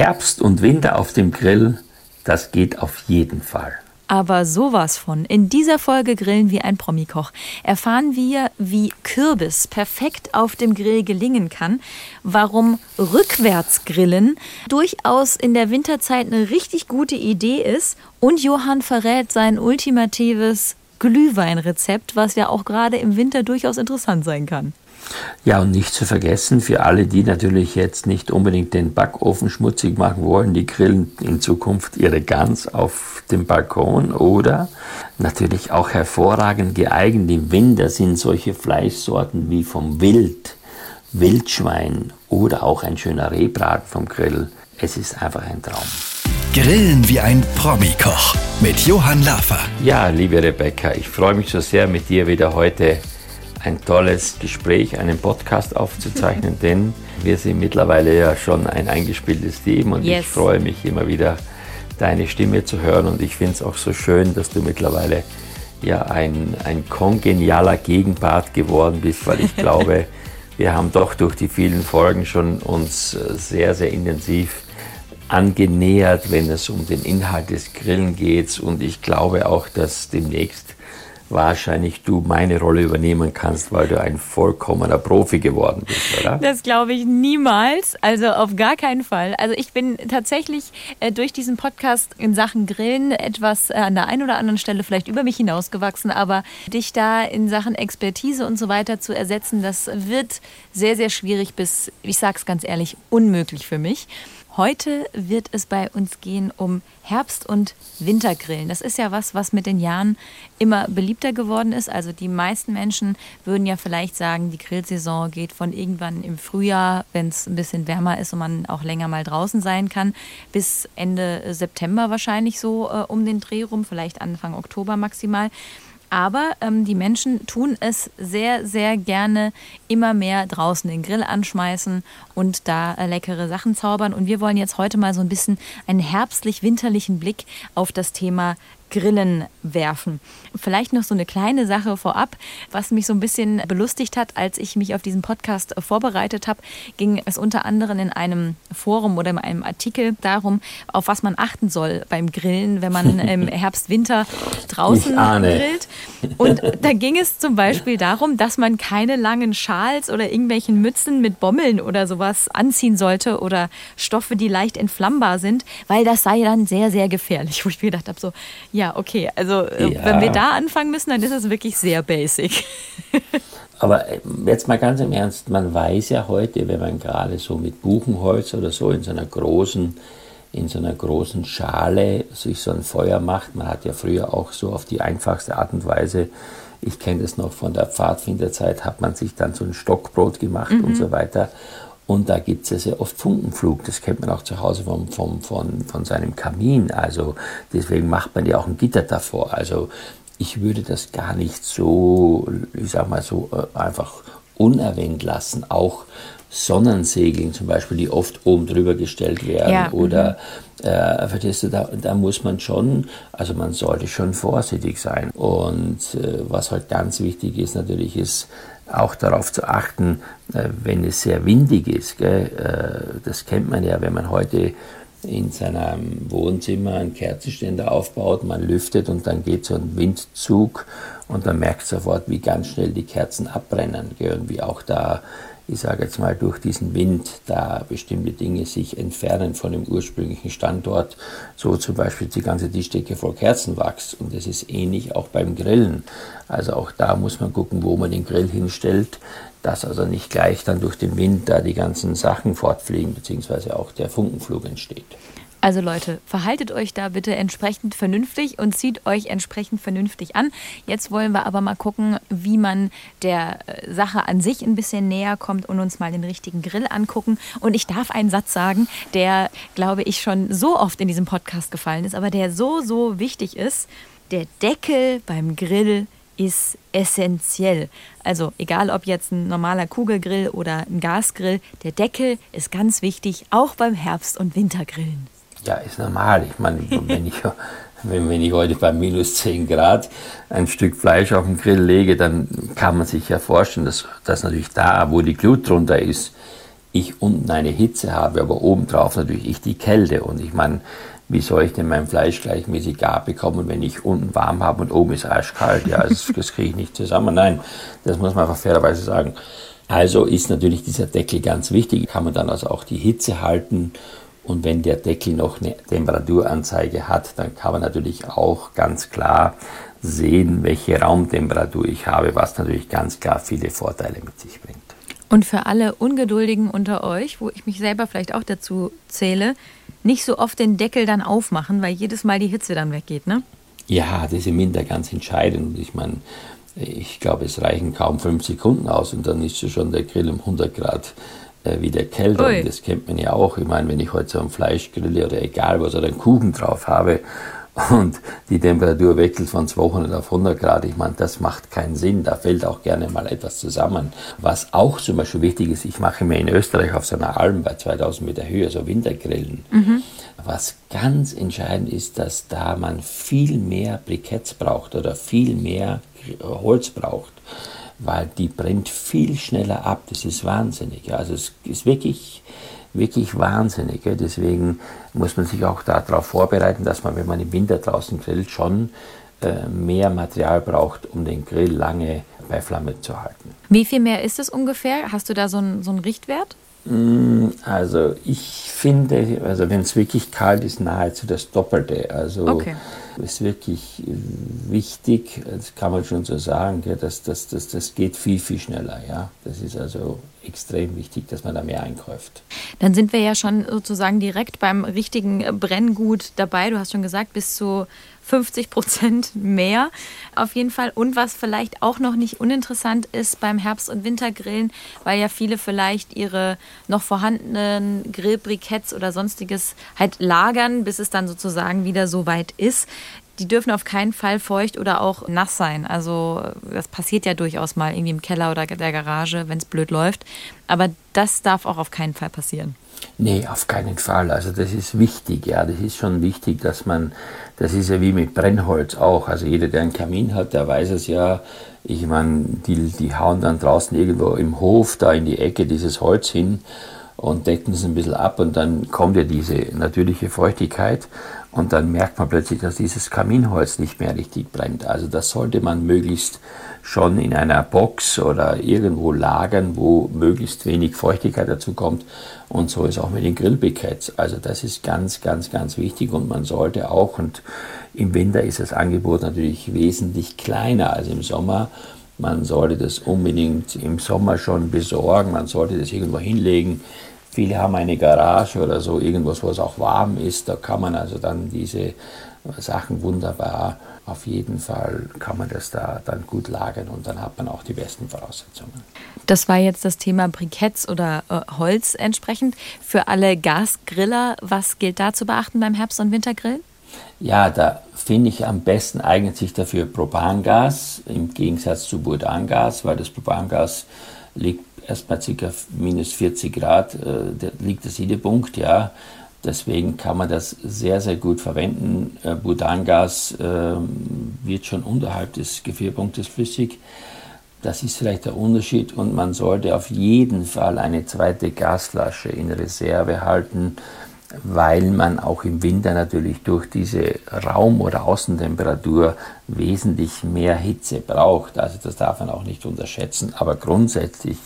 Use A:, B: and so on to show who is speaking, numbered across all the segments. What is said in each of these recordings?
A: Herbst und Winter auf dem Grill, das geht auf jeden Fall.
B: Aber sowas von. In dieser Folge Grillen wie ein Promikoch erfahren wir, wie Kürbis perfekt auf dem Grill gelingen kann, warum Rückwärtsgrillen durchaus in der Winterzeit eine richtig gute Idee ist und Johann verrät sein ultimatives Glühweinrezept, was ja auch gerade im Winter durchaus interessant sein kann.
A: Ja, und nicht zu vergessen, für alle, die natürlich jetzt nicht unbedingt den Backofen schmutzig machen wollen, die grillen in Zukunft ihre Gans auf dem Balkon oder natürlich auch hervorragend geeignet im Winter sind solche Fleischsorten wie vom Wild, Wildschwein oder auch ein schöner Rehbraten vom Grill. Es ist einfach ein Traum.
C: Grillen wie ein Promi-Koch mit Johann Laffer.
A: Ja, liebe Rebecca, ich freue mich so sehr, mit dir wieder heute ein tolles Gespräch, einen Podcast aufzuzeichnen, denn wir sind mittlerweile ja schon ein eingespieltes Team und yes. ich freue mich immer wieder, deine Stimme zu hören und ich finde es auch so schön, dass du mittlerweile ja ein, ein kongenialer Gegenpart geworden bist, weil ich glaube, wir haben doch durch die vielen Folgen schon uns äh, sehr, sehr intensiv angenähert, wenn es um den Inhalt des Grillen geht und ich glaube auch, dass demnächst wahrscheinlich du meine Rolle übernehmen kannst, weil du ein vollkommener Profi geworden bist, oder?
B: Das glaube ich niemals, also auf gar keinen Fall. Also ich bin tatsächlich äh, durch diesen Podcast in Sachen Grillen etwas äh, an der einen oder anderen Stelle vielleicht über mich hinausgewachsen, aber dich da in Sachen Expertise und so weiter zu ersetzen, das wird sehr, sehr schwierig bis, ich sage es ganz ehrlich, unmöglich für mich. Heute wird es bei uns gehen um Herbst- und Wintergrillen. Das ist ja was, was mit den Jahren immer beliebter geworden ist. Also die meisten Menschen würden ja vielleicht sagen, die Grillsaison geht von irgendwann im Frühjahr, wenn es ein bisschen wärmer ist und man auch länger mal draußen sein kann, bis Ende September wahrscheinlich so äh, um den Dreh rum, vielleicht Anfang Oktober maximal. Aber ähm, die Menschen tun es sehr, sehr gerne immer mehr draußen den Grill anschmeißen und da äh, leckere Sachen zaubern. Und wir wollen jetzt heute mal so ein bisschen einen herbstlich-winterlichen Blick auf das Thema Grillen werfen. Vielleicht noch so eine kleine Sache vorab, was mich so ein bisschen belustigt hat, als ich mich auf diesen Podcast vorbereitet habe, ging es unter anderem in einem Forum oder in einem Artikel darum, auf was man achten soll beim Grillen, wenn man im Herbst, Winter draußen grillt. Und da ging es zum Beispiel darum, dass man keine langen Schals oder irgendwelchen Mützen mit Bommeln oder sowas anziehen sollte oder Stoffe, die leicht entflammbar sind, weil das sei dann sehr, sehr gefährlich. Wo ich mir gedacht habe, so, ja, ja, okay. Also äh, ja. wenn wir da anfangen müssen, dann ist es wirklich sehr basic.
A: Aber äh, jetzt mal ganz im Ernst, man weiß ja heute, wenn man gerade so mit Buchenholz oder so in so einer großen, in so einer großen Schale sich so ein Feuer macht, man hat ja früher auch so auf die einfachste Art und Weise, ich kenne das noch von der Pfadfinderzeit, hat man sich dann so ein Stockbrot gemacht mhm. und so weiter. Und da gibt es ja sehr oft Funkenflug. Das kennt man auch zu Hause vom, vom, von, von seinem Kamin. Also deswegen macht man ja auch ein Gitter davor. Also ich würde das gar nicht so, ich sag mal so, äh, einfach unerwähnt lassen. Auch Sonnensegeln zum Beispiel, die oft oben drüber gestellt werden. Ja. Oder, mhm. äh, verstehst du, da, da muss man schon, also man sollte schon vorsichtig sein. Und äh, was halt ganz wichtig ist natürlich, ist, auch darauf zu achten, äh, wenn es sehr windig ist. Gell? Äh, das kennt man ja, wenn man heute in seinem Wohnzimmer einen Kerzenständer aufbaut, man lüftet und dann geht so ein Windzug und dann merkt sofort, wie ganz schnell die Kerzen abbrennen gell? und wie auch da ich sage jetzt mal, durch diesen Wind da bestimmte Dinge sich entfernen von dem ursprünglichen Standort, so zum Beispiel die ganze Tischdecke voll Kerzenwachs. Und das ist ähnlich auch beim Grillen. Also auch da muss man gucken, wo man den Grill hinstellt, dass also nicht gleich dann durch den Wind da die ganzen Sachen fortfliegen, beziehungsweise auch der Funkenflug entsteht.
B: Also Leute, verhaltet euch da bitte entsprechend vernünftig und zieht euch entsprechend vernünftig an. Jetzt wollen wir aber mal gucken, wie man der äh, Sache an sich ein bisschen näher kommt und uns mal den richtigen Grill angucken. Und ich darf einen Satz sagen, der, glaube ich, schon so oft in diesem Podcast gefallen ist, aber der so, so wichtig ist. Der Deckel beim Grill ist essentiell. Also egal ob jetzt ein normaler Kugelgrill oder ein Gasgrill, der Deckel ist ganz wichtig, auch beim Herbst- und Wintergrillen.
A: Ja, ist normal. Ich meine, wenn ich, wenn, wenn ich heute bei minus 10 Grad ein Stück Fleisch auf den Grill lege, dann kann man sich ja vorstellen, dass, dass natürlich da, wo die Glut drunter ist, ich unten eine Hitze habe, aber obendrauf natürlich ich die Kälte. Und ich meine, wie soll ich denn mein Fleisch gleichmäßig gar bekommen, wenn ich unten warm habe und oben ist arschkalt? Ja, das, das kriege ich nicht zusammen. Nein, das muss man einfach fairerweise sagen. Also ist natürlich dieser Deckel ganz wichtig. Kann man dann also auch die Hitze halten. Und wenn der Deckel noch eine Temperaturanzeige hat, dann kann man natürlich auch ganz klar sehen, welche Raumtemperatur ich habe, was natürlich ganz klar viele Vorteile mit sich bringt.
B: Und für alle Ungeduldigen unter euch, wo ich mich selber vielleicht auch dazu zähle, nicht so oft den Deckel dann aufmachen, weil jedes Mal die Hitze dann weggeht, ne?
A: Ja, das ist im Winter ganz entscheidend. Ich meine, ich glaube, es reichen kaum fünf Sekunden aus und dann ist schon der Grill um 100 Grad äh, wieder kälter. Und das kennt man ja auch. Ich meine, wenn ich heute so ein Fleisch grille oder egal was oder einen Kuchen drauf habe und die Temperatur wechselt von 200 auf 100 Grad, ich meine, das macht keinen Sinn. Da fällt auch gerne mal etwas zusammen. Was auch zum Beispiel wichtig ist, ich mache mir in Österreich auf so einer Alm bei 2000 Meter Höhe so Wintergrillen. Mhm. Was ganz entscheidend ist, dass da man viel mehr Briketts braucht oder viel mehr Holz braucht, weil die brennt viel schneller ab. Das ist wahnsinnig. Also es ist wirklich wirklich wahnsinnig. Deswegen muss man sich auch darauf vorbereiten, dass man, wenn man im Winter draußen grillt, schon äh, mehr Material braucht, um den Grill lange bei Flamme zu halten.
B: Wie viel mehr ist es ungefähr? Hast du da so einen, so einen Richtwert?
A: Mm, also ich finde, also wenn es wirklich kalt ist, nahezu das Doppelte. Also okay. Ist wirklich wichtig, das kann man schon so sagen, dass das, das, das geht viel, viel schneller. Ja? Das ist also extrem wichtig, dass man da mehr einkauft.
B: Dann sind wir ja schon sozusagen direkt beim richtigen Brenngut dabei. Du hast schon gesagt, bis zu 50 Prozent mehr auf jeden Fall. Und was vielleicht auch noch nicht uninteressant ist beim Herbst- und Wintergrillen, weil ja viele vielleicht ihre noch vorhandenen Grillbriketts oder sonstiges halt lagern, bis es dann sozusagen wieder so weit ist die dürfen auf keinen Fall feucht oder auch nass sein. Also das passiert ja durchaus mal irgendwie im Keller oder der Garage, wenn es blöd läuft. Aber das darf auch auf keinen Fall passieren.
A: Nee, auf keinen Fall. Also das ist wichtig, ja. Das ist schon wichtig, dass man, das ist ja wie mit Brennholz auch. Also jeder, der einen Kamin hat, der weiß es ja. Ich meine, die, die hauen dann draußen irgendwo im Hof da in die Ecke dieses Holz hin und decken es ein bisschen ab und dann kommt ja diese natürliche Feuchtigkeit und dann merkt man plötzlich, dass dieses Kaminholz nicht mehr richtig brennt. Also das sollte man möglichst schon in einer Box oder irgendwo lagern, wo möglichst wenig Feuchtigkeit dazu kommt. Und so ist auch mit den Grillbriketts. Also das ist ganz, ganz, ganz wichtig und man sollte auch, und im Winter ist das Angebot natürlich wesentlich kleiner als im Sommer. Man sollte das unbedingt im Sommer schon besorgen, man sollte das irgendwo hinlegen Viele haben eine Garage oder so, irgendwas, wo es auch warm ist. Da kann man also dann diese Sachen wunderbar, auf jeden Fall kann man das da dann gut lagern und dann hat man auch die besten Voraussetzungen.
B: Das war jetzt das Thema Briketts oder äh, Holz entsprechend. Für alle Gasgriller, was gilt da zu beachten beim Herbst- und Wintergrillen?
A: Ja, da finde ich am besten eignet sich dafür Propangas im Gegensatz zu Butangas, weil das Propangas liegt erst bei ca. minus 40 Grad äh, liegt der Siedepunkt, ja. Deswegen kann man das sehr, sehr gut verwenden. Äh, Butangas äh, wird schon unterhalb des Gefrierpunktes flüssig. Das ist vielleicht der Unterschied und man sollte auf jeden Fall eine zweite Gasflasche in Reserve halten, weil man auch im Winter natürlich durch diese Raum- oder Außentemperatur wesentlich mehr Hitze braucht. Also das darf man auch nicht unterschätzen. Aber grundsätzlich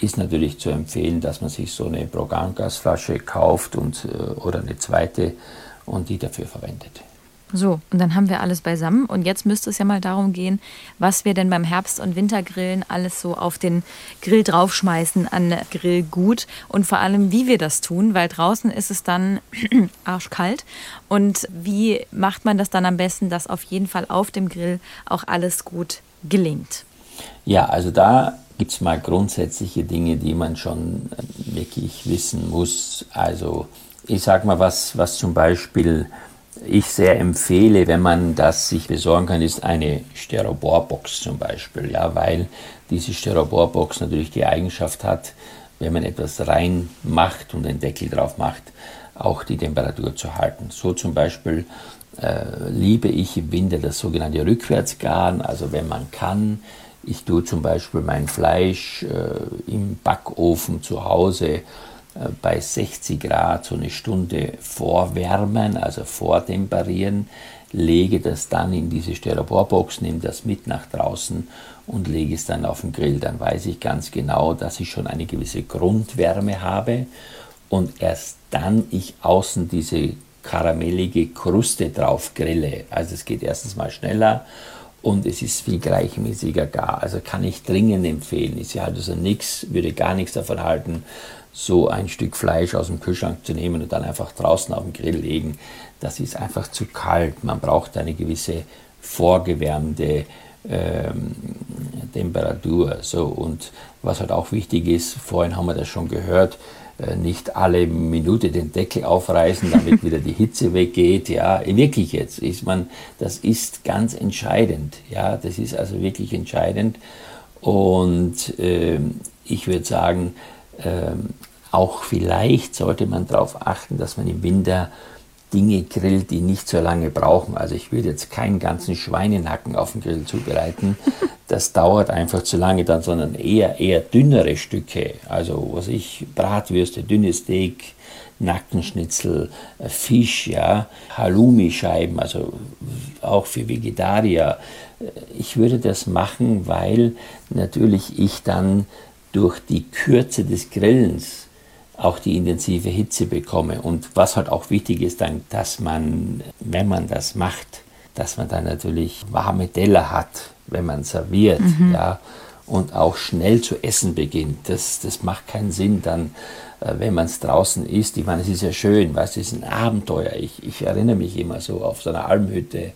A: ist natürlich zu empfehlen, dass man sich so eine Brogangasflasche kauft und, äh, oder eine zweite und die dafür verwendet.
B: So, und dann haben wir alles beisammen. Und jetzt müsste es ja mal darum gehen, was wir denn beim Herbst- und Wintergrillen alles so auf den Grill draufschmeißen an Grillgut und vor allem, wie wir das tun, weil draußen ist es dann arschkalt. Und wie macht man das dann am besten, dass auf jeden Fall auf dem Grill auch alles gut gelingt?
A: Ja, also da gibt es mal grundsätzliche Dinge, die man schon wirklich wissen muss. Also ich sage mal, was, was zum Beispiel ich sehr empfehle, wenn man das sich besorgen kann, ist eine Styroporbox zum Beispiel, ja, weil diese Styroporbox natürlich die Eigenschaft hat, wenn man etwas rein macht und den Deckel drauf macht, auch die Temperatur zu halten. So zum Beispiel äh, liebe ich im Winter das sogenannte Rückwärtsgaren, also wenn man kann, Ich tue zum Beispiel mein Fleisch äh, im Backofen zu Hause äh, bei 60 Grad so eine Stunde vorwärmen, also vortemperieren, lege das dann in diese Styroporbox, nehme das mit nach draußen und lege es dann auf den Grill. Dann weiß ich ganz genau, dass ich schon eine gewisse Grundwärme habe und erst dann ich außen diese karamellige Kruste drauf grille. Also es geht erstens mal schneller und es ist viel gleichmäßiger gar. Also kann ich dringend empfehlen. Ich halte also nichts, würde gar nichts davon halten, so ein Stück Fleisch aus dem Kühlschrank zu nehmen und dann einfach draußen auf den Grill legen. Das ist einfach zu kalt. Man braucht eine gewisse vorgewärmte ähm, Temperatur. So, und was halt auch wichtig ist, vorhin haben wir das schon gehört, nicht alle Minute den Deckel aufreißen, damit wieder die Hitze weggeht. Ja, wirklich jetzt ist man, das ist ganz entscheidend. Ja, das ist also wirklich entscheidend. Und äh, ich würde sagen, äh, auch vielleicht sollte man darauf achten, dass man im Winter Dinge grillt, die nicht so lange brauchen. Also ich würde jetzt keinen ganzen Schweinenacken auf dem Grill zubereiten. Das dauert einfach zu lange dann, sondern eher, eher dünnere Stücke. Also was ich, Bratwürste, dünnes Steak, Nackenschnitzel, äh, Fisch, ja, Halloumi-Scheiben, also auch für Vegetarier. Ich würde das machen, weil natürlich ich dann durch die Kürze des Grillens auch die intensive Hitze bekomme. Und was halt auch wichtig ist, dann, dass man, wenn man das macht, dass man dann natürlich warme Teller hat, wenn man serviert, mhm. ja, und auch schnell zu essen beginnt. Das, das macht keinen Sinn dann, äh, wenn man es draußen isst. Ich meine, es ist ja schön, es ist ein Abenteuer. Ich, ich erinnere mich immer so auf so einer Almhütte,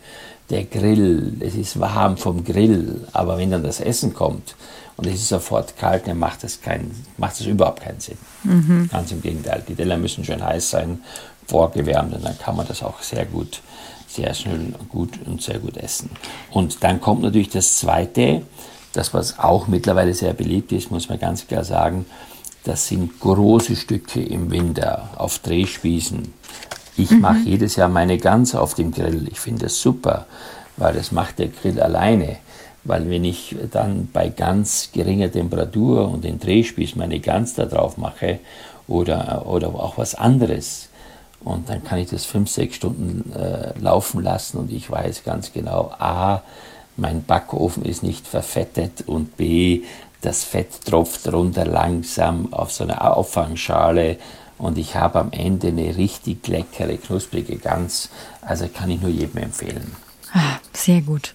A: der Grill, es ist warm vom Grill, aber wenn dann das Essen kommt, und es ist sofort kalt, dann macht das, kein, macht das überhaupt keinen Sinn. Mhm. Ganz im Gegenteil. Die Teller müssen schön heiß sein, vorgewärmt und dann kann man das auch sehr gut, sehr schnell gut und sehr gut essen. Und dann kommt natürlich das Zweite, das was auch mittlerweile sehr beliebt ist, muss man ganz klar sagen, das sind große Stücke im Winter auf Drehspießen. Ich mhm. mache jedes Jahr meine Gans auf dem Grill. Ich finde das super, weil das macht der Grill alleine. Weil wenn ich dann bei ganz geringer Temperatur und den Drehspieß meine Gans da drauf mache oder, oder auch was anderes, und dann kann ich das fünf, sechs Stunden äh, laufen lassen und ich weiß ganz genau, a, mein Backofen ist nicht verfettet und b, das Fett tropft runter langsam auf so eine Auffangschale und ich habe am Ende eine richtig leckere, knusprige Gans. Also kann ich nur jedem empfehlen.
B: Ah, sehr gut.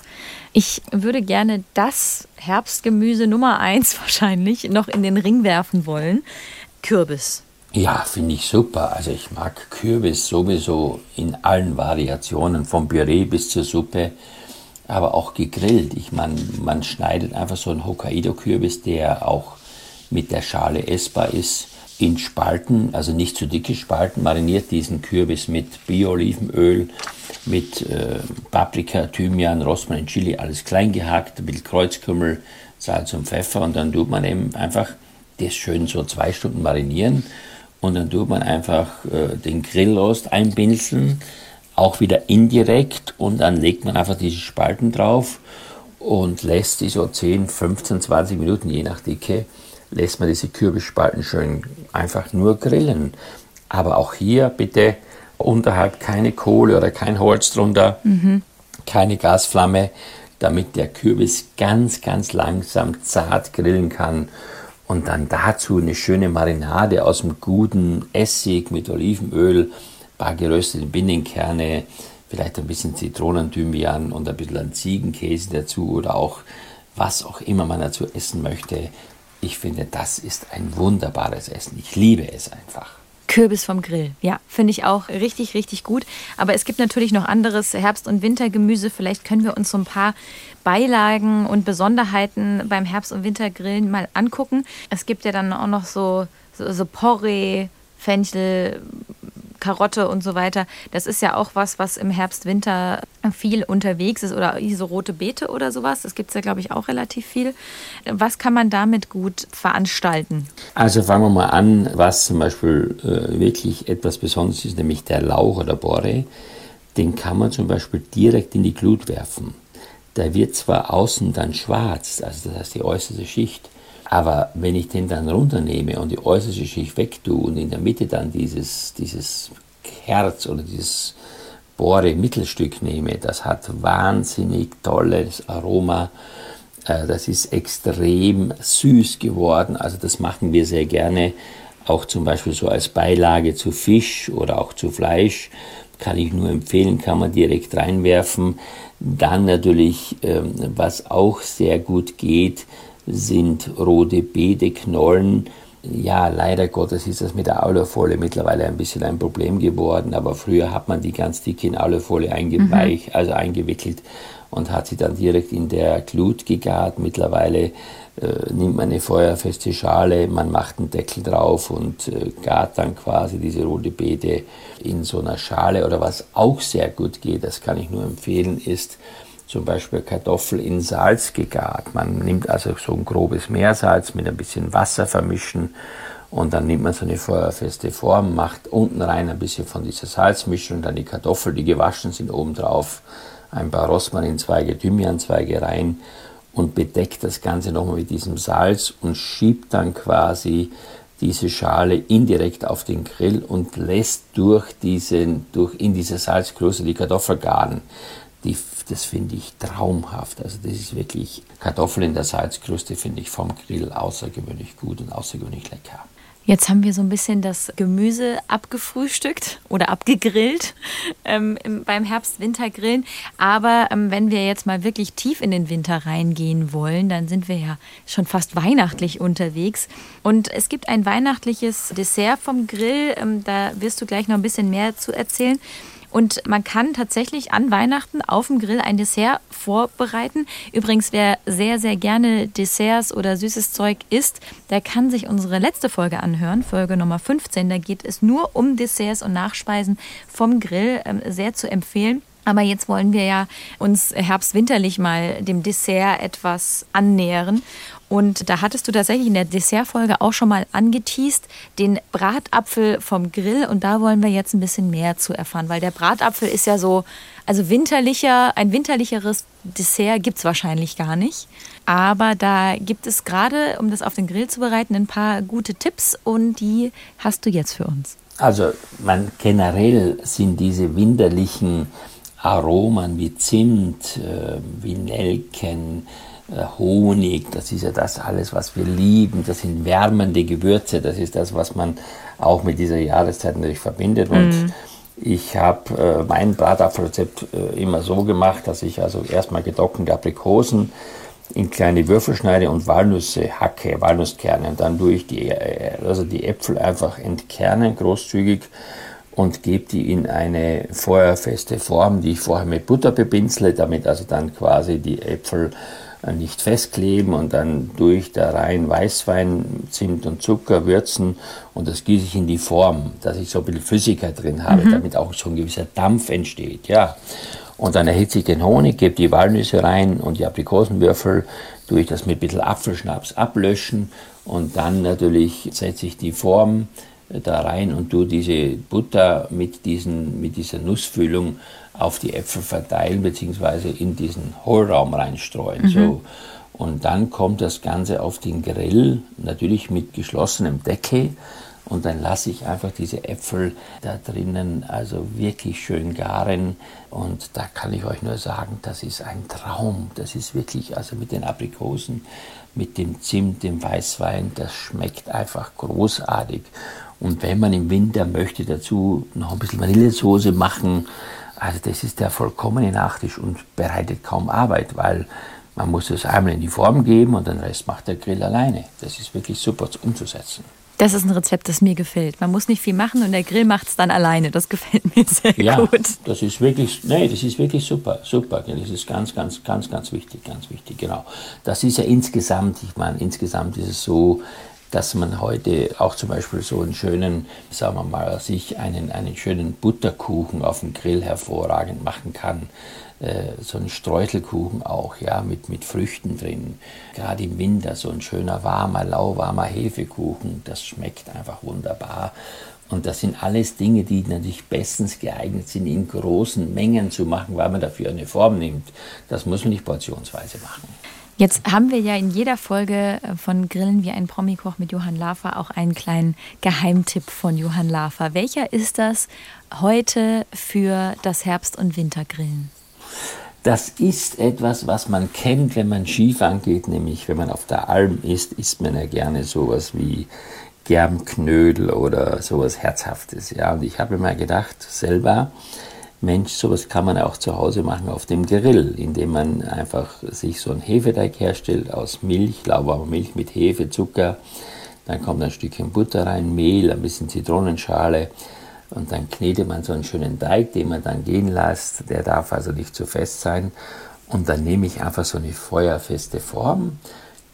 B: Ich würde gerne das Herbstgemüse Nummer eins wahrscheinlich noch in den Ring werfen wollen. Kürbis.
A: Ja, finde ich super. Also ich mag Kürbis sowieso in allen Variationen, vom Püree bis zur Suppe, aber auch gegrillt. Ich meine, man schneidet einfach so einen Hokkaido-Kürbis, der auch mit der Schale essbar ist, in Spalten, also nicht zu dicke Spalten, mariniert diesen Kürbis mit Bio-Olivenöl, mit äh, Paprika, Thymian, Rosmarin, Chili, alles klein gehackt, ein bisschen Kreuzkümmel, Salz und Pfeffer und dann tut man eben einfach das schön so zwei Stunden marinieren und dann tut man einfach äh, den Grillrost einpinseln, auch wieder indirekt und dann legt man einfach diese Spalten drauf und lässt die so 10, 15, 20 Minuten, je nach Dicke, lässt man diese Kürbisspalten schön einfach nur grillen. Aber auch hier bitte unterhalb keine Kohle oder kein Holz drunter, mhm. keine Gasflamme, damit der Kürbis ganz, ganz langsam zart grillen kann. Und dann dazu eine schöne Marinade aus dem guten Essig mit Olivenöl, ein paar geröstete Binnenkerne, vielleicht ein bisschen Zitronenthymian und ein bisschen Ziegenkäse dazu oder auch was auch immer man dazu essen möchte. Ich finde, das ist ein wunderbares Essen. Ich liebe es einfach.
B: Kürbis vom Grill. Ja, finde ich auch richtig, richtig gut. Aber es gibt natürlich noch anderes Herbst- und Wintergemüse. Vielleicht können wir uns so ein paar Beilagen und Besonderheiten beim Herbst- und Wintergrillen mal angucken. Es gibt ja dann auch noch so, so, so Porree, Fenchel, Karotte und so weiter. Das ist ja auch was, was im Herbst, Winter viel unterwegs ist oder so rote Beete oder sowas. Das gibt es ja, glaube ich, auch relativ viel. Was kann man damit gut veranstalten?
A: Also fangen wir mal an, was zum Beispiel äh, wirklich etwas Besonderes ist, nämlich der Lauch oder Borre. Den kann man zum Beispiel direkt in die Glut werfen. der wird zwar außen dann schwarz, also das heißt die äußere Schicht, aber wenn ich den dann runternehme und die äußere Schicht wegtue und in der Mitte dann dieses, dieses Herz oder dieses Bohre-Mittelstück nehme, das hat wahnsinnig tolles Aroma. Äh, das ist extrem süß geworden. Also das machen wir sehr gerne. Auch zum Beispiel so als Beilage zu Fisch oder auch zu Fleisch. Kann ich nur empfehlen, kann man direkt reinwerfen. Dann natürlich, ähm, was auch sehr gut geht, sind rote Beete-Knollen. Ja, leider Gottes ist das mit der Alufolie mittlerweile ein bisschen ein Problem geworden, aber früher hat man die ganz dick in Alufolie eingeweich, mhm. also eingewickelt und hat sie dann direkt in der Glut gegart. Mittlerweile äh, nimmt man eine feuerfeste Schale, man macht einen Deckel drauf und äh, gart dann quasi diese rote Beete in so einer Schale. Oder was auch sehr gut geht, das kann ich nur empfehlen, ist zum Beispiel Kartoffel in Salz gegart. Man nimmt also so ein grobes Meersalz mit ein bisschen Wasser vermischen und dann nimmt man so eine feuerfeste Form, macht unten rein ein bisschen von dieser Salzmischung, dann die Kartoffeln, die gewaschen sind, oben drauf, ein paar Rosmarinzweige, Thymianzweige rein und bedeckt das Ganze nochmal mit diesem Salz und schiebt dann quasi diese Schale indirekt auf den Grill und lässt durch diesen, durch in dieser Salzkruste die Kartoffel garen. Die, das finde ich traumhaft. Also das ist wirklich Kartoffeln in der Salzkruste finde ich vom Grill außergewöhnlich gut und außergewöhnlich lecker.
B: Jetzt haben wir so ein bisschen das Gemüse abgefrühstückt oder abgegrillt ähm, beim Herbst-Winter-Grillen. Aber ähm, wenn wir jetzt mal wirklich tief in den Winter reingehen wollen, dann sind wir ja schon fast weihnachtlich unterwegs. Und es gibt ein weihnachtliches Dessert vom Grill. Ähm, da wirst du gleich noch ein bisschen mehr zu erzählen. Und man kann tatsächlich an Weihnachten auf dem Grill ein Dessert vorbereiten. Übrigens, wer sehr, sehr gerne Desserts oder süßes Zeug isst, der kann sich unsere letzte Folge anhören, Folge Nummer 15. Da geht es nur um Desserts und Nachspeisen vom Grill. Ähm, sehr zu empfehlen. Aber jetzt wollen wir ja uns herbstwinterlich mal dem Dessert etwas annähern. Und da hattest du tatsächlich in der Dessertfolge auch schon mal angeteased, den Bratapfel vom Grill. Und da wollen wir jetzt ein bisschen mehr zu erfahren, weil der Bratapfel ist ja so, also winterlicher, ein winterlicheres Dessert gibt es wahrscheinlich gar nicht. Aber da gibt es gerade, um das auf den Grill zu bereiten, ein paar gute Tipps und die hast du jetzt für uns.
A: Also man generell sind diese winterlichen Aromen wie Zimt, äh, wie Nelken, Honig, das ist ja das alles, was wir lieben. Das sind wärmende Gewürze, das ist das, was man auch mit dieser Jahreszeit natürlich verbindet. Und mm. ich habe äh, mein Bratapfelrezept äh, immer so gemacht, dass ich also erstmal getrocknete Aprikosen in kleine Würfel schneide und Walnüsse hacke, Walnusskerne. Und dann tue ich die, äh, also die Äpfel einfach entkernen, großzügig und gebe die in eine feuerfeste Form, die ich vorher mit Butter bepinsle, damit also dann quasi die Äpfel äh, nicht festkleben und dann durch da rein Weißwein, Zimt und Zucker würzen und das gieße ich in die Form, dass ich so ein bisschen Flüssigkeit drin habe, mhm. damit auch so ein gewisser Dampf entsteht, ja. Und dann erhitze ich den Honig, gebe die Walnüsse rein und die Aprikosenwürfel, tue ich das mit ein bisschen Apfelschnaps ablöschen und dann natürlich setze ich die Form da rein und tue diese Butter mit, diesen, mit dieser Nussfüllung auf die Äpfel verteilen, beziehungsweise in diesen Hohlraum reinstreuen. Mhm. So. Und dann kommt das Ganze auf den Grill, natürlich mit geschlossenem Deckel. Und dann lasse ich einfach diese Äpfel da drinnen also wirklich schön garen. Und da kann ich euch nur sagen, das ist ein Traum. Das ist wirklich, also mit den Aprikosen, mit dem Zimt, dem Weißwein, das schmeckt einfach großartig. Und wenn man im Winter möchte dazu noch ein bisschen Vanillesoße machen, also das ist der vollkommene Nachtisch und bereitet kaum Arbeit, weil man muss es einmal in die Form geben und den Rest macht der Grill alleine. Das ist wirklich super umzusetzen.
B: Das ist ein Rezept, das mir gefällt. Man muss nicht viel machen und der Grill macht es dann alleine. Das gefällt mir sehr
A: ja,
B: gut.
A: Das ist wirklich, nee, das ist wirklich super, super. Das ist ganz, ganz, ganz, ganz wichtig, ganz wichtig, genau. Das ist ja insgesamt, ich meine, insgesamt ist es so, dass man heute auch zum Beispiel so einen schönen, sagen wir mal, sich einen, einen schönen Butterkuchen auf dem Grill hervorragend machen kann. Äh, so einen Streuselkuchen auch, ja, mit, mit Früchten drin. Gerade im Winter so ein schöner, warmer, lauwarmer Hefekuchen, das schmeckt einfach wunderbar. Und das sind alles Dinge, die natürlich bestens geeignet sind, in großen Mengen zu machen, weil man dafür eine Form nimmt. Das muss man nicht portionsweise machen.
B: Jetzt haben wir ja in jeder Folge äh, von Grillen wie ein Promikoch mit Johann Lafer auch einen kleinen Geheimtipp von Johann Lafer. Welcher ist das heute für das Herbst- und Wintergrillen?
A: Das ist etwas, was man kennt, wenn man Skifahren geht, nämlich wenn man auf der Alm ist, isst man ja gerne sowas wie Germknödel oder sowas Herzhaftes. Ja, und ich habe mir gedacht, selber, Mensch, sowas kann man auch zu Hause machen auf dem Grill, indem man einfach sich so einen Hefeteig herstellt aus Milch, lauwarmer Milch mit Hefe, Zucker. Dann kommt ein Stückchen Butter rein, Mehl, ein bisschen Zitronenschale und dann knetet man so einen schönen Teig, den man dann gehen lässt. Der darf also nicht zu fest sein. Und dann nehme ich einfach so eine feuerfeste Form.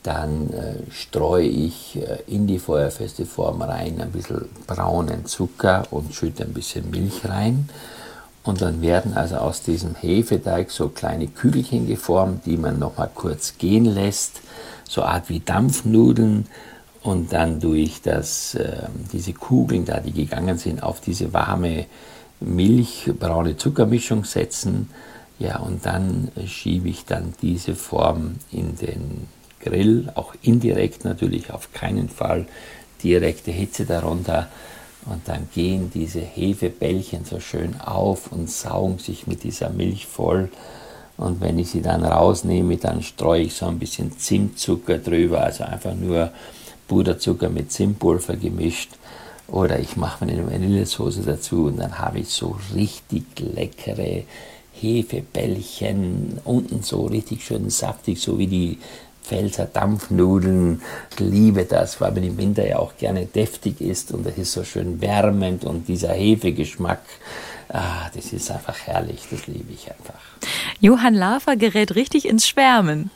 A: Dann äh, streue ich äh, in die feuerfeste Form rein ein bisschen braunen Zucker und schütte ein bisschen Milch rein. Und dann werden also aus diesem Hefeteig so kleine Kügelchen geformt, die man nochmal kurz gehen lässt, so Art wie Dampfnudeln. Und dann durch das, äh, diese Kugeln, da die gegangen sind, auf diese warme Milch, braune Zuckermischung setzen. Ja, und dann schiebe ich dann diese Form in den Grill, auch indirekt natürlich, auf keinen Fall direkte Hitze darunter. Und dann gehen diese Hefebällchen so schön auf und saugen sich mit dieser Milch voll. Und wenn ich sie dann rausnehme, dann streue ich so ein bisschen Zimtzucker drüber, also einfach nur Puderzucker mit Zimtpulver gemischt. Oder ich mache eine Vanillesoße dazu und dann habe ich so richtig leckere Hefebällchen, unten so richtig schön saftig, so wie die Pfälzer Dampfnudeln. Ich liebe das, weil man im Winter ja auch gerne deftig ist und es ist so schön wärmend und dieser Hefegeschmack, ah, das ist einfach herrlich, das liebe ich einfach.
B: Johann Lafer gerät richtig ins Schwärmen.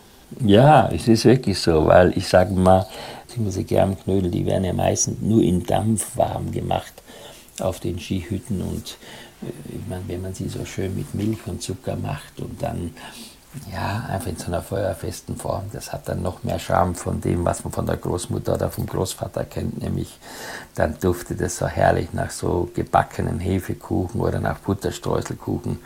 A: Ja, es ist wirklich so, weil ich sage mal, diese Germknödel, die werden ja meistens nur in Dampf warm gemacht auf den Skihütten und äh, ich meine, wenn man sie so schön mit Milch und Zucker macht und dann ja, einfach in so einer feuerfesten Form. Das hat dann noch mehr Charme von dem, was man von der Großmutter oder vom Großvater kennt, nämlich dann duftet es so herrlich nach so gebackenen Hefekuchen oder nach Butterstreuselkuchen.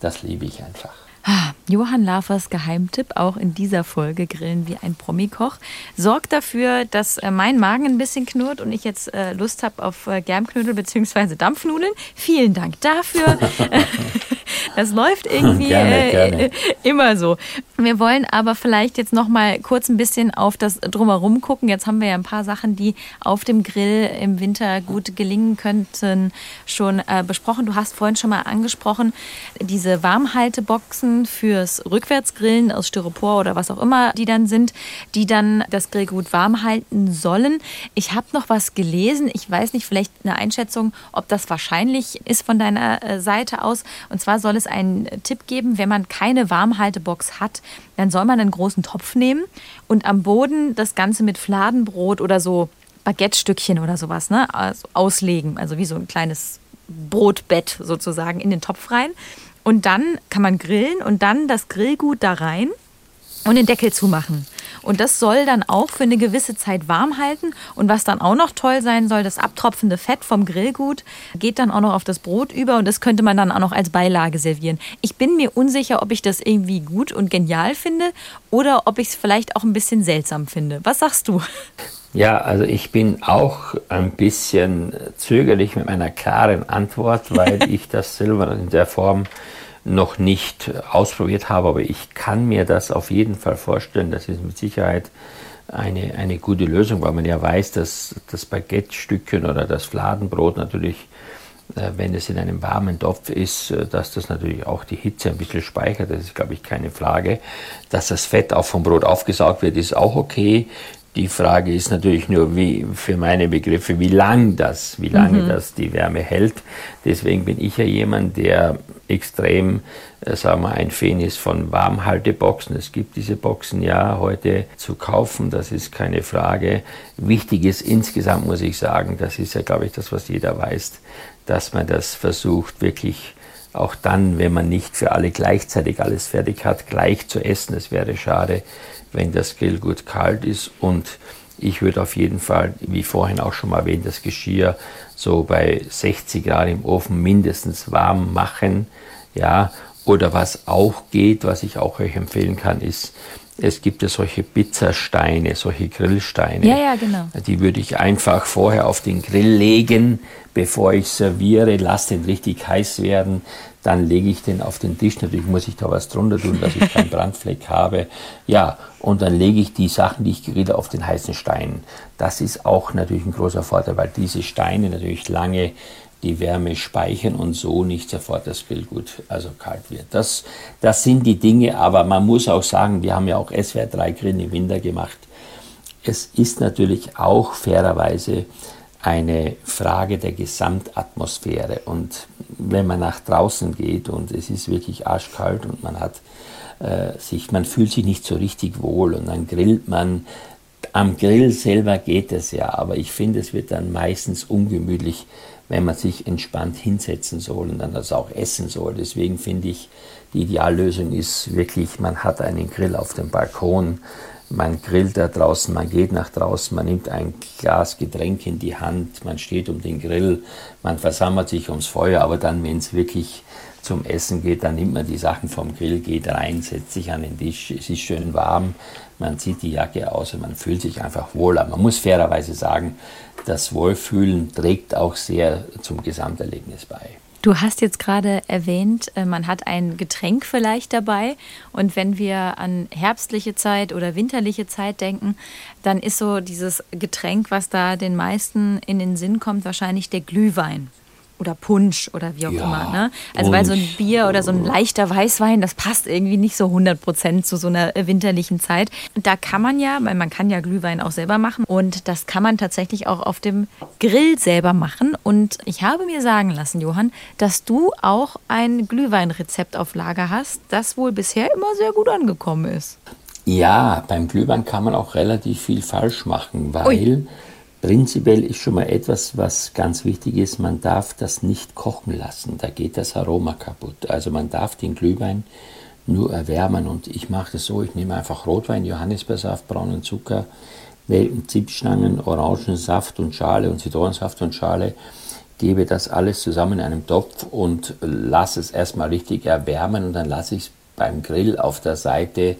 A: Das liebe ich einfach.
B: Ah, Johann Lafers Geheimtipp, auch in dieser Folge Grillen wie ein Promikoch, sorgt dafür, dass äh, mein Magen ein bisschen knurrt und ich jetzt äh, Lust habe auf äh, Germknödel bzw. Dampfnudeln. Vielen Dank dafür. Das läuft irgendwie gerne, gerne. Äh, immer so. Wir wollen aber vielleicht jetzt noch mal kurz ein bisschen auf das Drumherum gucken. Jetzt haben wir ja ein paar Sachen, die auf dem Grill im Winter gut gelingen könnten, schon äh, besprochen. Du hast vorhin schon mal angesprochen, diese Warmhalteboxen fürs Rückwärtsgrillen aus Styropor oder was auch immer die dann sind, die dann das Grill gut warm halten sollen. Ich habe noch was gelesen. Ich weiß nicht, vielleicht eine Einschätzung, ob das wahrscheinlich ist von deiner äh, Seite aus. Und zwar soll es einen Tipp geben, wenn man keine Warmhaltebox hat, dann soll man einen großen Topf nehmen und am Boden das Ganze mit Fladenbrot oder so Baguette-Stückchen oder sowas ne, also auslegen. Also wie so ein kleines Brotbett sozusagen in den Topf rein. Und dann kann man grillen und dann das Grillgut da rein und den Deckel zumachen. Und das soll dann auch für eine gewisse Zeit warm halten. Und was dann auch noch toll sein soll, das abtropfende Fett vom Grillgut geht dann auch noch auf das Brot über und das könnte man dann auch noch als Beilage servieren. Ich bin mir unsicher, ob ich das irgendwie gut und genial finde oder ob ich es vielleicht auch ein bisschen seltsam finde. Was sagst du?
A: Ja, also ich bin auch ein bisschen zögerlich mit meiner klaren Antwort, weil ich das selber in der Form noch nicht ausprobiert habe, aber ich kann mir das auf jeden Fall vorstellen. Das ist mit Sicherheit eine, eine gute Lösung, weil man ja weiß, dass das Baguette-Stückchen oder das Fladenbrot natürlich, äh, wenn es in einem warmen Topf ist, äh, dass das natürlich auch die Hitze ein bisschen speichert. Das ist, glaube ich, keine Frage. Dass das Fett auch vom Brot aufgesaugt wird, ist auch okay. Die Frage ist natürlich nur, wie, für meine Begriffe, wie lang das, wie lange mhm. das die Wärme hält. Deswegen bin ich ja jemand, der extrem, äh, sagen wir, ein Fan ist von Warmhalteboxen. Es gibt diese Boxen ja heute zu kaufen, das ist keine Frage. Wichtig ist insgesamt, muss ich sagen, das ist ja, glaube ich, das, was jeder weiß, dass man das versucht, wirklich auch dann, wenn man nicht für alle gleichzeitig alles fertig hat, gleich zu essen. Es wäre schade, wenn das Grill gut kalt ist und Ich würde auf jeden Fall, wie vorhin auch schon mal erwähnt, das Geschirr so bei 60 Grad im Ofen mindestens warm machen. Ja, oder was auch geht, was ich auch euch empfehlen kann, ist, es gibt ja solche Pizzasteine, solche Grillsteine.
B: Ja, ja, genau.
A: Die würde ich einfach vorher auf den Grill legen, bevor ich serviere, lasse den richtig heiß werden, dann lege ich den auf den Tisch. Natürlich muss ich da was drunter tun, dass ich keinen Brandfleck habe. Ja, und dann lege ich die Sachen, die ich grille, auf den heißen Stein. Das ist auch natürlich ein großer Vorteil, weil diese Steine natürlich lange die Wärme speichern und so nicht sofort das Grillgut also kalt wird. Das, das sind die Dinge, aber man muss auch sagen, wir haben ja auch SWR3 Grill im Winter gemacht. Es ist natürlich auch fairerweise eine Frage der Gesamtatmosphäre und wenn man nach draußen geht und es ist wirklich arschkalt und man hat äh, sich, man fühlt sich nicht so richtig wohl und dann grillt man. Am Grill selber geht es ja, aber ich finde, es wird dann meistens ungemütlich, wenn man sich entspannt hinsetzen soll und dann das auch essen soll. Deswegen finde ich, die Ideallösung ist wirklich, man hat einen Grill auf dem Balkon, man grillt da draußen, man geht nach draußen, man nimmt ein Glas Getränk in die Hand, man steht um den Grill, man versammelt sich ums Feuer, aber dann, wenn es wirklich zum Essen geht, dann nimmt man die Sachen vom Grill, geht rein, setzt sich an den Tisch, es ist schön warm, man zieht die Jacke aus und man fühlt sich einfach wohler. Man muss fairerweise sagen, das Wohlfühlen trägt auch sehr zum Gesamterlebnis bei.
B: Du hast jetzt gerade erwähnt, äh, man hat ein Getränk vielleicht dabei. Und wenn wir an herbstliche Zeit oder winterliche Zeit denken, dann ist so dieses Getränk, was da den meisten in den Sinn kommt, wahrscheinlich der Glühwein oder Punsch oder wie auch ja, immer. Ne? Also weil so ein Bier oder so ein leichter Weißwein, das passt irgendwie nicht so 100 Prozent zu so einer äh, winterlichen Zeit. Und da kann man ja, weil man kann ja Glühwein auch selber machen und das kann man tatsächlich auch auf dem Grill selber machen. Und ich habe mir sagen lassen, Johann, dass du auch ein Glühweinrezept auf Lager hast, das wohl bisher immer sehr gut angekommen ist.
A: Ja, beim Glühwein kann man auch relativ viel falsch machen, weil... Ui Prinzipiell ist schon mal etwas, was ganz wichtig ist, man darf das nicht kochen lassen, da geht das Aroma kaputt. Also man darf den Glühwein nur erwärmen. Und ich mache das so, ich nehme einfach Rotwein, Johannisbeersaft, braunen Zucker, Nelken, Zimtstangen, Orangensaft und Schale und Zitronensaft und Schale, gebe das alles zusammen in einem Topf und lasse es erstmal richtig erwärmen und dann lasse ich es beim Grill auf der Seite,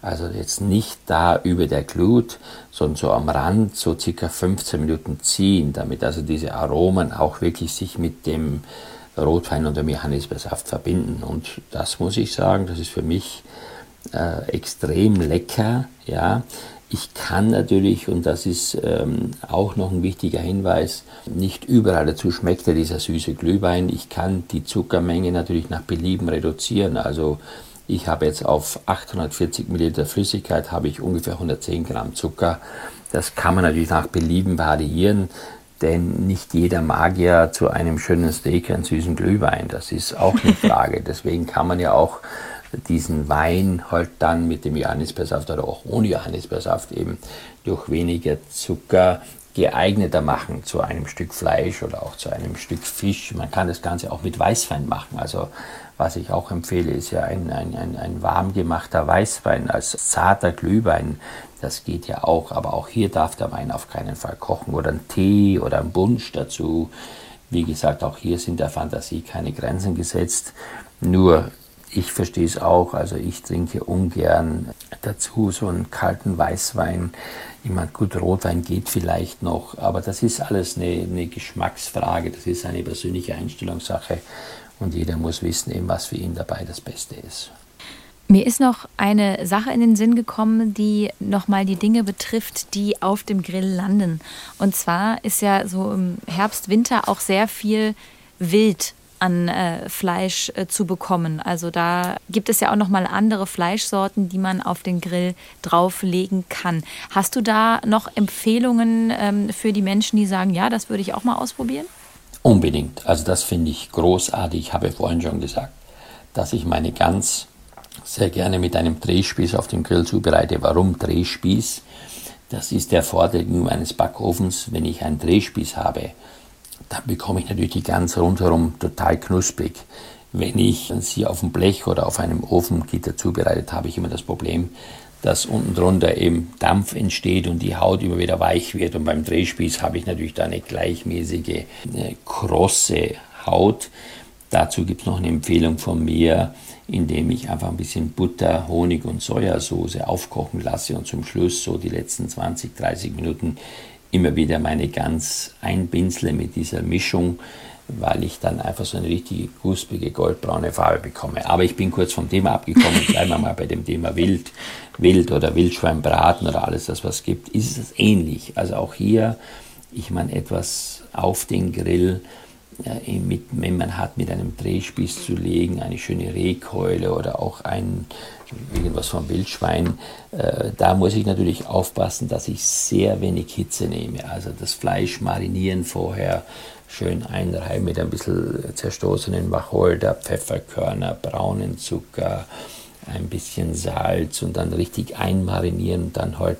A: also jetzt nicht da über der Glut, sondern so am Rand, so circa 15 Minuten ziehen, damit also diese Aromen auch wirklich sich mit dem Rotwein und dem Johannisbeersaft verbinden. Und das muss ich sagen, das ist für mich äh, extrem lecker. Ja, ich kann natürlich, und das ist ähm, auch noch ein wichtiger Hinweis, nicht überall dazu schmeckt ja dieser süße Glühwein. Ich kann die Zuckermenge natürlich nach Belieben reduzieren. Also ich habe jetzt auf 840 Milliliter Flüssigkeit habe ich ungefähr 110 Gramm Zucker. Das kann man natürlich nach Belieben variieren, denn nicht jeder mag ja zu einem schönen Steak einen süßen Glühwein. Das ist auch eine Frage. Deswegen kann man ja auch diesen Wein halt dann mit dem Johannisbeersaft oder auch ohne Johannisbeersaft eben durch weniger Zucker geeigneter machen zu einem Stück Fleisch oder auch zu einem Stück Fisch. Man kann das Ganze auch mit Weißwein machen. Also was ich auch empfehle, ist ja ein, ein, ein, ein warm gemachter Weißwein als zarter Glühwein. Das geht ja auch, aber auch hier darf der Wein auf keinen Fall kochen oder ein Tee oder ein Bunsch dazu. Wie gesagt, auch hier sind der Fantasie keine Grenzen gesetzt. Nur ich verstehe es auch, also ich trinke ungern dazu so einen kalten Weißwein. Ich meine, gut, Rotwein geht vielleicht noch, aber das ist alles eine, eine Geschmacksfrage, das ist eine persönliche Einstellungssache und jeder muss wissen, eben, was für ihn dabei das Beste ist.
B: Mir ist noch eine Sache in den Sinn gekommen, die nochmal die Dinge betrifft, die auf dem Grill landen. Und zwar ist ja so im Herbst, Winter auch sehr viel Wild an äh, Fleisch äh, zu bekommen. Also da gibt es ja auch noch mal andere Fleischsorten, die man auf den Grill drauflegen kann. Hast du da noch Empfehlungen ähm, für die Menschen, die sagen, ja, das würde ich auch mal ausprobieren?
A: Unbedingt. Also das finde ich großartig. Ich habe vorhin schon gesagt, dass ich meine Gans sehr gerne mit einem Drehspieß auf dem Grill zubereite. Warum Drehspieß? Das ist der Vorteil gegenüber eines Backofens. Wenn ich einen Drehspieß habe, dann bekomme ich natürlich die Gans rundherum total knusprig. Wenn ich sie auf dem Blech oder auf einem Ofengitter zubereitet habe, ich immer das Problem, dass unten drunter eben Dampf entsteht und die Haut immer wieder weich wird. Und beim Drehspieß habe ich natürlich da eine gleichmäßige, eine krosse Haut. Dazu gibt es noch eine Empfehlung von mir, indem ich einfach ein bisschen Butter, Honig und Sojasauce aufkochen lasse und zum Schluss so die letzten 20, 30 Minuten immer wieder meine Gans einpinsle mit dieser Mischung weil ich dann einfach so eine richtige guspige goldbraune Farbe bekomme. Aber ich bin kurz vom Thema abgekommen, bleiben wir mal bei dem Thema Wild, Wild oder Wildschweinbraten oder alles das, was es gibt, ist es ähnlich. Also auch hier, ich meine, etwas auf den Grill, äh, mit, wenn man hat, mit einem Drehspieß zu legen, eine schöne Rehkeule oder auch ein irgendwas vom Wildschwein, äh, da muss ich natürlich aufpassen, dass ich sehr wenig Hitze nehme. Also das Fleisch marinieren vorher, schön einreiben mit ein bisschen zerstoßenen Wacholder, Pfefferkörner, braunen Zucker, ein bisschen Salz und dann richtig einmarinieren und dann halt,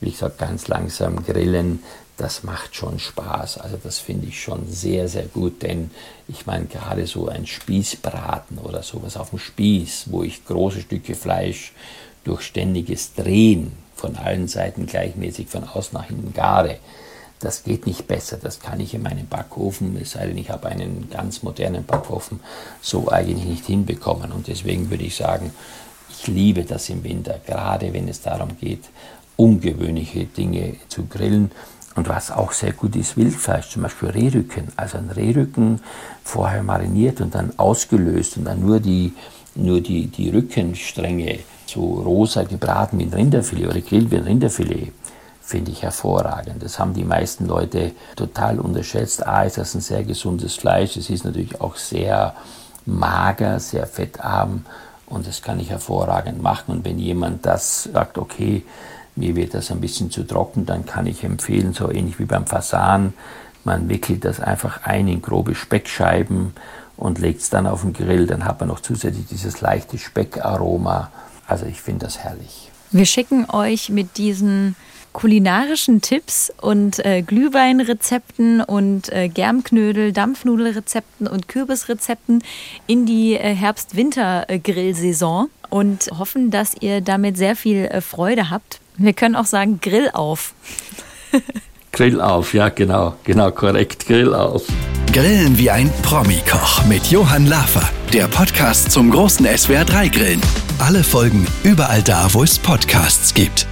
A: wie gesagt, ganz langsam grillen. Das macht schon Spaß. Also das finde ich schon sehr, sehr gut, denn ich meine gerade so ein Spießbraten oder sowas auf dem Spieß, wo ich große Stücke Fleisch durch ständiges Drehen von allen Seiten gleichmäßig von außen nach hinten gare, das geht nicht besser. Das kann ich in meinem Backofen, es sei denn, ich habe einen ganz modernen Backofen, so eigentlich nicht hinbekommen. Und deswegen würde ich sagen, ich liebe das im Winter, gerade wenn es darum geht, ungewöhnliche Dinge zu grillen. Und was auch sehr gut ist, Wildfleisch, zum Beispiel Rehrücken. Also ein Rehrücken vorher mariniert und dann ausgelöst und dann nur die, nur die, die Rückenstränge so rosa gebraten wie ein Rinderfilet oder gegrillt wie ein Rinderfilet finde ich hervorragend. Das haben die meisten Leute total unterschätzt. A ist das ein sehr gesundes Fleisch, es ist natürlich auch sehr mager, sehr fettarm und das kann ich hervorragend machen. Und wenn jemand das sagt, okay, mir wird das ein bisschen zu trocken, dann kann ich empfehlen, so ähnlich wie beim Fasan, man wickelt das einfach ein in grobe Speckscheiben und legt es dann auf den Grill, dann hat man noch zusätzlich dieses leichte Speckaroma. Also ich finde das herrlich.
B: Wir schicken euch mit diesen kulinarischen Tipps und äh, Glühweinrezepten und äh, Germknödel, Dampfnudelrezepten und Kürbisrezepten in die äh, Herbst-Winter-Grillsaison und hoffen, dass ihr damit sehr viel äh, Freude habt. Wir können auch sagen Grill auf.
A: Grill auf, ja genau, genau korrekt, Grill auf.
C: Grillen wie ein Promi-Koch mit Johann Lafer, der Podcast zum großen SWR 3 Grillen. Alle Folgen überall da, wo es Podcasts gibt.